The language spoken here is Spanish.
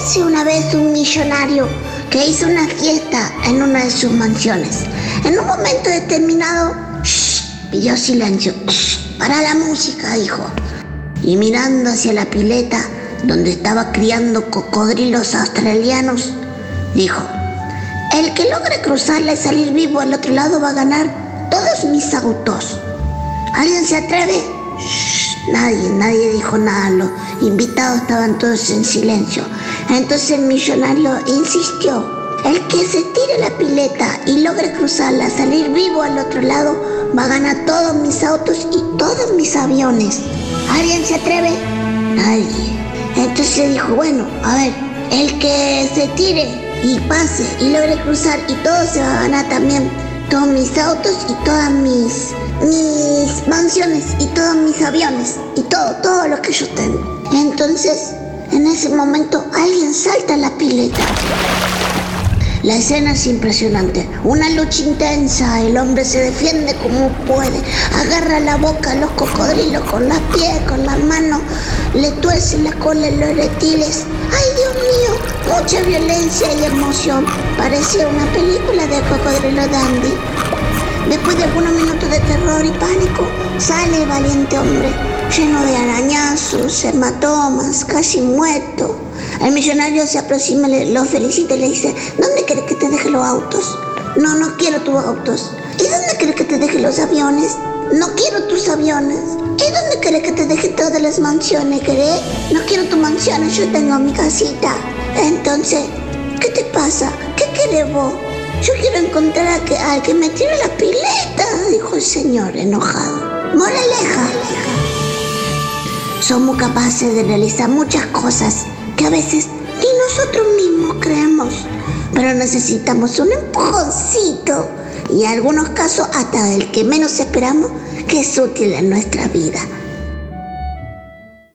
Érase una vez un millonario que hizo una fiesta en una de sus mansiones. En un momento determinado, shh, pidió silencio. Shh, para la música, dijo. Y mirando hacia la pileta donde estaba criando cocodrilos australianos, dijo, el que logre cruzarla y salir vivo al otro lado va a ganar todos mis autos. ¿Alguien se atreve? Shh, nadie, nadie dijo nada. Los invitados estaban todos en silencio. Entonces el millonario insistió. El que se tire la pileta y logre cruzarla, salir vivo al otro lado, va a ganar todos mis autos y todos mis aviones. ¿Alguien se atreve? Nadie. Entonces dijo, bueno, a ver, el que se tire y pase y logre cruzar y todo se va a ganar también todos mis autos y todas mis mis mansiones y todos mis aviones y todo, todo lo que yo tengo. Entonces, en ese momento alguien salta a la pileta. La escena es impresionante. Una lucha intensa. El hombre se defiende como puede. Agarra la boca a los cocodrilos con las pies, con las manos. Le tuerce la cola en los reptiles. ¡Ay, Dios mío! Mucha violencia y emoción. Parecía una película de cocodrilo dandy. Después de algunos minutos de terror y pánico, sale el valiente hombre, lleno de arañazos, hematomas, casi muerto. El millonario se aproxima, lo felicita y le dice, ¿dónde quieres que te deje los autos? No, no quiero tus autos. ¿Y dónde quieres que te deje los aviones? No quiero tus aviones. ¿Y dónde quieres que te deje todas las mansiones? ¿Querés? No quiero tus mansiones, yo tengo mi casita. Entonces, ¿qué te pasa? ¿Qué querés vos? Yo quiero encontrar a que, al que me tire la pileta, dijo el señor enojado. Moraleja. Somos capaces de realizar muchas cosas que a veces ni nosotros mismos creemos, pero necesitamos un empujoncito y en algunos casos hasta el que menos esperamos que es útil en nuestra vida.